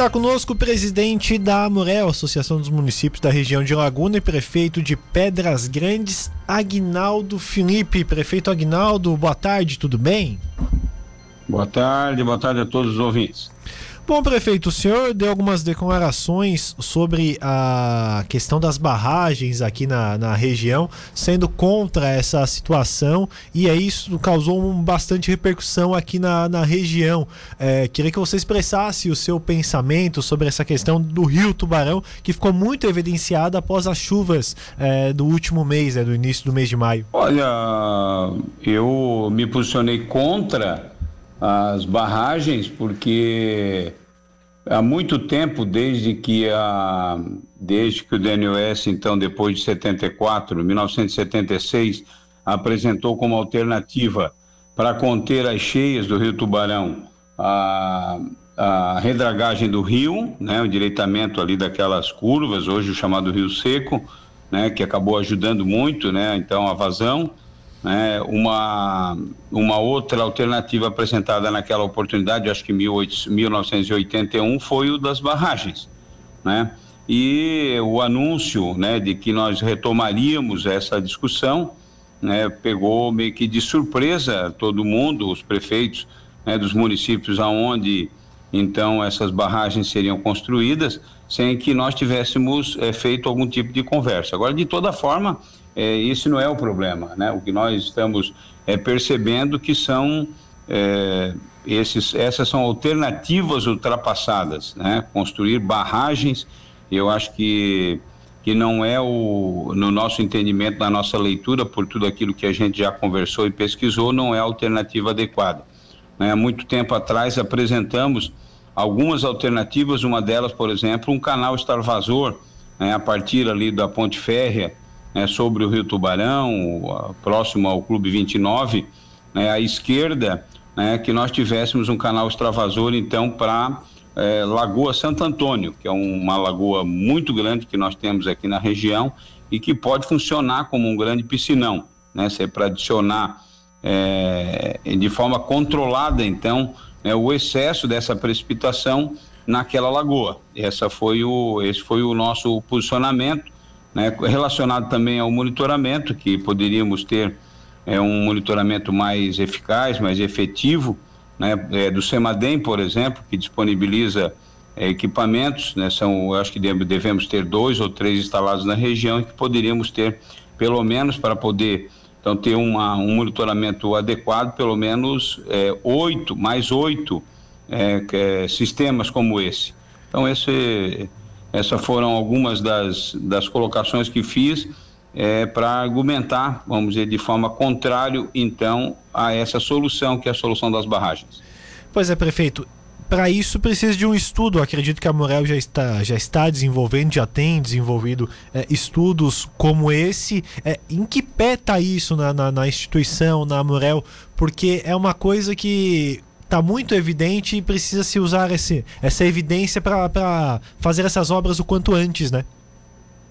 Está conosco o presidente da Amurel, Associação dos Municípios da região de Laguna e prefeito de Pedras Grandes, Agnaldo Felipe. Prefeito Agnaldo, boa tarde, tudo bem? Boa tarde, boa tarde a todos os ouvintes. Bom, prefeito, o senhor deu algumas declarações sobre a questão das barragens aqui na, na região, sendo contra essa situação, e aí isso causou um, bastante repercussão aqui na, na região. É, queria que você expressasse o seu pensamento sobre essa questão do rio Tubarão, que ficou muito evidenciada após as chuvas é, do último mês, é, do início do mês de maio. Olha, eu me posicionei contra as barragens porque há muito tempo, desde que a desde que o DNOS, então depois de 74, 1976, apresentou como alternativa para conter as cheias do Rio Tubarão a, a redragagem do rio, né, o endireitamento ali daquelas curvas, hoje o chamado Rio Seco, né, que acabou ajudando muito, né, então a vazão né, uma, uma outra alternativa apresentada naquela oportunidade, acho que 18, 1981, foi o das barragens. Né? E o anúncio né, de que nós retomaríamos essa discussão né, pegou meio que de surpresa todo mundo, os prefeitos né, dos municípios aonde então essas barragens seriam construídas, sem que nós tivéssemos é, feito algum tipo de conversa. Agora, de toda forma, é, esse não é o problema, né? O que nós estamos é, percebendo que são é, esses, essas são alternativas ultrapassadas, né? Construir barragens, eu acho que que não é o no nosso entendimento, na nossa leitura, por tudo aquilo que a gente já conversou e pesquisou, não é a alternativa adequada. Né? Há muito tempo atrás apresentamos algumas alternativas, uma delas, por exemplo, um canal extravasor, né? a partir ali da Ponte Férrea, né, sobre o Rio Tubarão, próximo ao Clube 29, né, à esquerda, né, que nós tivéssemos um canal extravasor, então, para é, Lagoa Santo Antônio, que é uma lagoa muito grande que nós temos aqui na região e que pode funcionar como um grande piscinão, né, é para adicionar é, de forma controlada, então, né, o excesso dessa precipitação naquela lagoa. Essa foi o, esse foi o nosso posicionamento né, relacionado também ao monitoramento, que poderíamos ter é, um monitoramento mais eficaz, mais efetivo, né, é, do CEMADEM, por exemplo, que disponibiliza é, equipamentos, né, são, acho que devemos ter dois ou três instalados na região e que poderíamos ter, pelo menos, para poder então ter uma, um monitoramento adequado, pelo menos é, oito, mais oito é, é, sistemas como esse. Então, esse essas foram algumas das, das colocações que fiz é, para argumentar, vamos dizer, de forma contrária, então, a essa solução, que é a solução das barragens. Pois é, prefeito. Para isso precisa de um estudo. Acredito que a Morel já está, já está desenvolvendo, já tem desenvolvido é, estudos como esse. É, em que pé está isso na, na, na instituição, na Morel? Porque é uma coisa que está muito evidente e precisa se usar esse, essa evidência para fazer essas obras o quanto antes, né?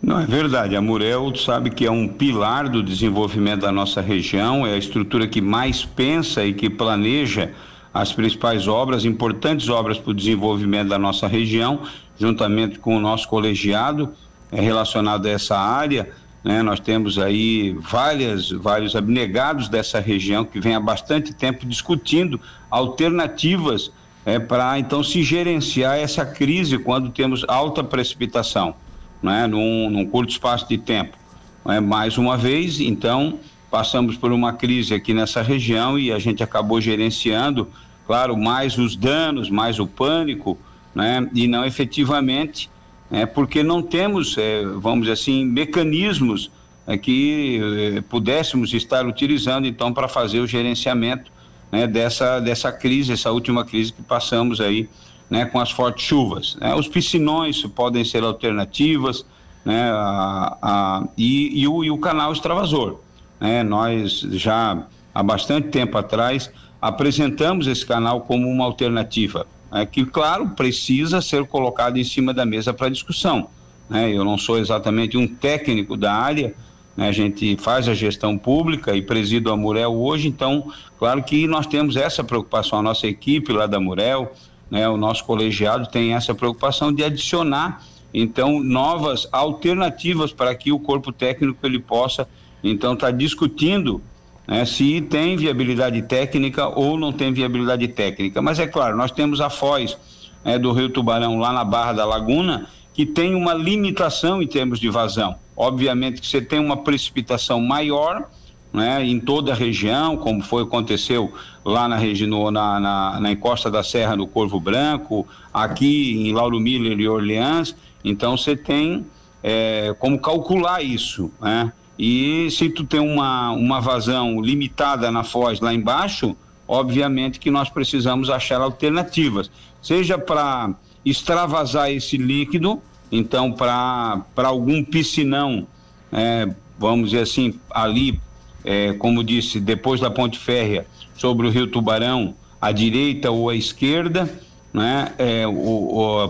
Não, é verdade. A Murel sabe que é um pilar do desenvolvimento da nossa região, é a estrutura que mais pensa e que planeja as principais obras, importantes obras para o desenvolvimento da nossa região, juntamente com o nosso colegiado é, relacionado a essa área. Né? Nós temos aí várias, vários abnegados dessa região que vem há bastante tempo discutindo alternativas é, para então se gerenciar essa crise quando temos alta precipitação, né? num, num curto espaço de tempo. É, mais uma vez, então, passamos por uma crise aqui nessa região e a gente acabou gerenciando, claro, mais os danos, mais o pânico, né? e não efetivamente é, porque não temos, é, vamos dizer assim, mecanismos é, que é, pudéssemos estar utilizando então para fazer o gerenciamento né, dessa, dessa crise, essa última crise que passamos aí né, com as fortes chuvas. Né? Os piscinões podem ser alternativas né, a, a, e, e, o, e o canal extravasor. Né? Nós já há bastante tempo atrás apresentamos esse canal como uma alternativa é, que, claro, precisa ser colocado em cima da mesa para discussão. Né? Eu não sou exatamente um técnico da área, né? a gente faz a gestão pública e presido a Murel hoje, então, claro que nós temos essa preocupação, a nossa equipe lá da Murel, né, o nosso colegiado tem essa preocupação de adicionar então novas alternativas para que o corpo técnico ele possa então estar tá discutindo né, se tem viabilidade técnica ou não tem viabilidade técnica. Mas é claro, nós temos a Foz né, do Rio Tubarão lá na Barra da Laguna que tem uma limitação em termos de vazão. Obviamente que você tem uma precipitação maior, né, em toda a região, como foi aconteceu lá na região na, na, na, encosta da Serra do Corvo Branco, aqui em Lauro Miller e Orleans. Então você tem é, como calcular isso, né? E se tu tem uma, uma vazão limitada na foz lá embaixo, obviamente que nós precisamos achar alternativas, seja para extravasar esse líquido, então para algum piscinão, é, vamos dizer assim, ali é, como disse, depois da ponte férrea sobre o Rio Tubarão, à direita ou à esquerda, né, é,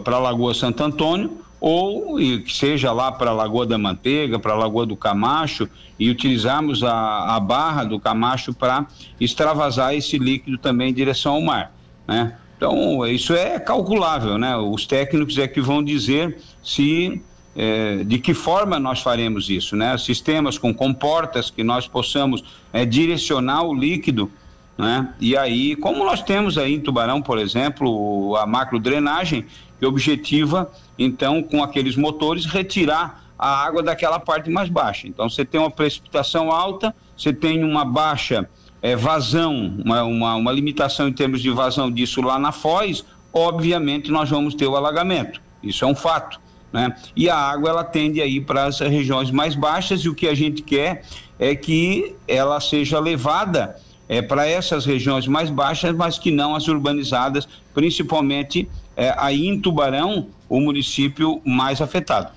para a Lagoa Santo Antônio, ou que seja lá para a Lagoa da Manteiga, para a Lagoa do Camacho, e utilizarmos a, a barra do Camacho para extravasar esse líquido também em direção ao mar. Né? Então, isso é calculável, né? Os técnicos é que vão dizer se é, de que forma nós faremos isso, né? Sistemas com comportas que nós possamos é, direcionar o líquido, né? E aí, como nós temos aí em Tubarão, por exemplo, a macrodrenagem, que objetiva, então, com aqueles motores, retirar a água daquela parte mais baixa. Então, você tem uma precipitação alta, você tem uma baixa é, vazão, uma, uma, uma limitação em termos de vazão disso lá na foz, obviamente nós vamos ter o alagamento. Isso é um fato. Né? E a água ela tende a ir para as regiões mais baixas e o que a gente quer é que ela seja levada é, para essas regiões mais baixas, mas que não as urbanizadas, principalmente é, aí em Tubarão, o município mais afetado.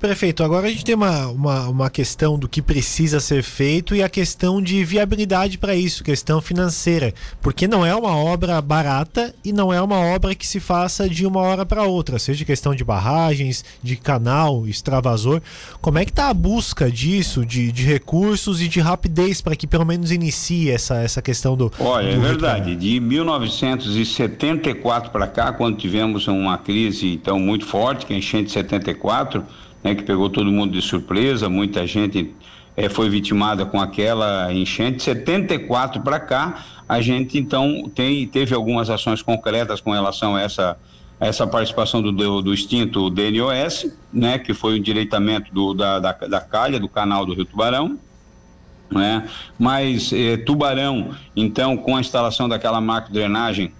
Prefeito, agora a gente tem uma, uma, uma, questão do que precisa ser feito e a questão de viabilidade para isso, questão financeira. Porque não é uma obra barata e não é uma obra que se faça de uma hora para outra, seja questão de barragens, de canal, extravasor. Como é que está a busca disso, de, de recursos e de rapidez para que pelo menos inicie essa, essa questão do. Olha, do é verdade. De 1974 para cá, quando tivemos uma crise então muito forte, que é enchente de 74 né, que pegou todo mundo de surpresa, muita gente é, foi vitimada com aquela enchente. 74 para cá, a gente então tem, teve algumas ações concretas com relação a essa, essa participação do, do, do extinto DNOS, né, que foi o endireitamento do, da, da, da calha do canal do Rio Tubarão. Né? Mas eh, Tubarão, então, com a instalação daquela macro drenagem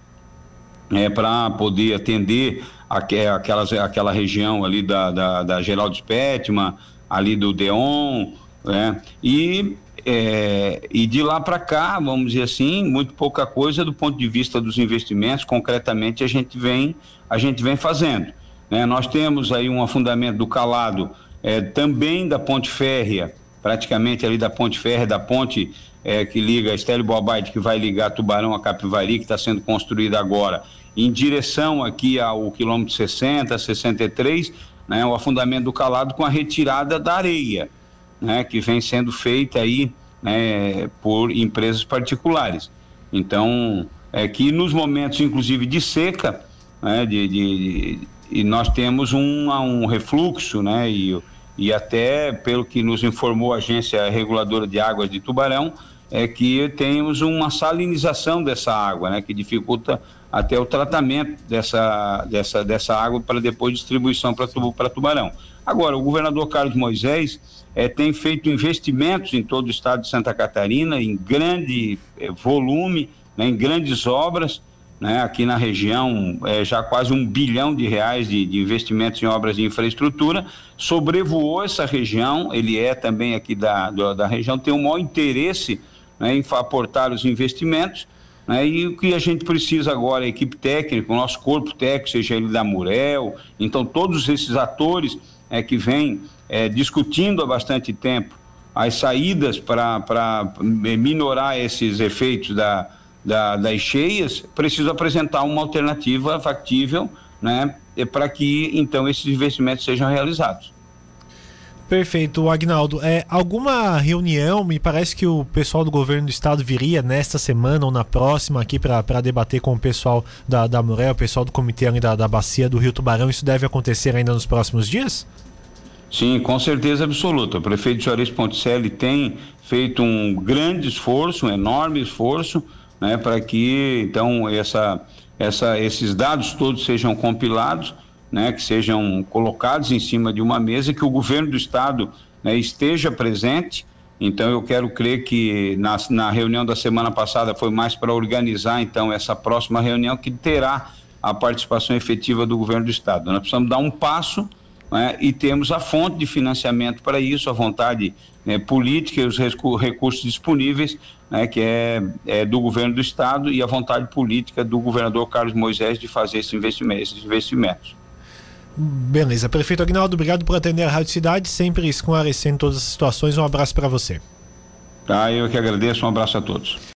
é, para poder atender aquelas, aquela região ali da, da, da Geraldo Spetman, ali do Deon, né? E, é, e de lá para cá, vamos dizer assim, muito pouca coisa do ponto de vista dos investimentos, concretamente a gente vem, a gente vem fazendo. Né? Nós temos aí um afundamento do calado é, também da ponte férrea, praticamente ali da ponte férrea, da ponte é, que liga Estélio Boabide, que vai ligar Tubarão a Capivari, que está sendo construída agora, em direção aqui ao quilômetro 60, 63, né, o afundamento do calado com a retirada da areia, né, que vem sendo feita aí né, por empresas particulares. Então, é que nos momentos, inclusive, de seca, né, de, de, e nós temos um, um refluxo, né, e, e até pelo que nos informou a Agência Reguladora de Águas de Tubarão, é que temos uma salinização dessa água, né, que dificulta até o tratamento dessa, dessa, dessa água para depois distribuição para Tubarão. Agora, o governador Carlos Moisés é, tem feito investimentos em todo o estado de Santa Catarina, em grande é, volume, né, em grandes obras, né, aqui na região, é, já quase um bilhão de reais de, de, investimentos em obras de infraestrutura, sobrevoou essa região, ele é também aqui da, da, da região, tem um maior interesse né, em aportar os investimentos, né, e o que a gente precisa agora, a equipe técnica, o nosso corpo técnico, seja ele da Murel, então todos esses atores é, que vêm é, discutindo há bastante tempo as saídas para minorar esses efeitos da, da, das cheias, precisam apresentar uma alternativa factível né, para que então esses investimentos sejam realizados. Perfeito, Agnaldo. É, alguma reunião, me parece que o pessoal do governo do estado viria nesta semana ou na próxima aqui para debater com o pessoal da, da Murel, o pessoal do comitê da, da bacia do Rio Tubarão. Isso deve acontecer ainda nos próximos dias? Sim, com certeza absoluta. O prefeito Juarez Ponticelli tem feito um grande esforço, um enorme esforço, né, para que então essa, essa, esses dados todos sejam compilados né, que sejam colocados em cima de uma mesa, que o governo do estado né, esteja presente. Então eu quero crer que na, na reunião da semana passada foi mais para organizar então essa próxima reunião que terá a participação efetiva do governo do estado. Nós precisamos dar um passo né, e temos a fonte de financiamento para isso, a vontade né, política e os recursos disponíveis, né, que é, é, do governo do estado e a vontade política do governador Carlos Moisés de fazer esse investimento, esses investimentos. Beleza. Prefeito Agnaldo, obrigado por atender a Rádio Cidade, sempre esclarecendo todas as situações. Um abraço para você. Tá, eu que agradeço. Um abraço a todos.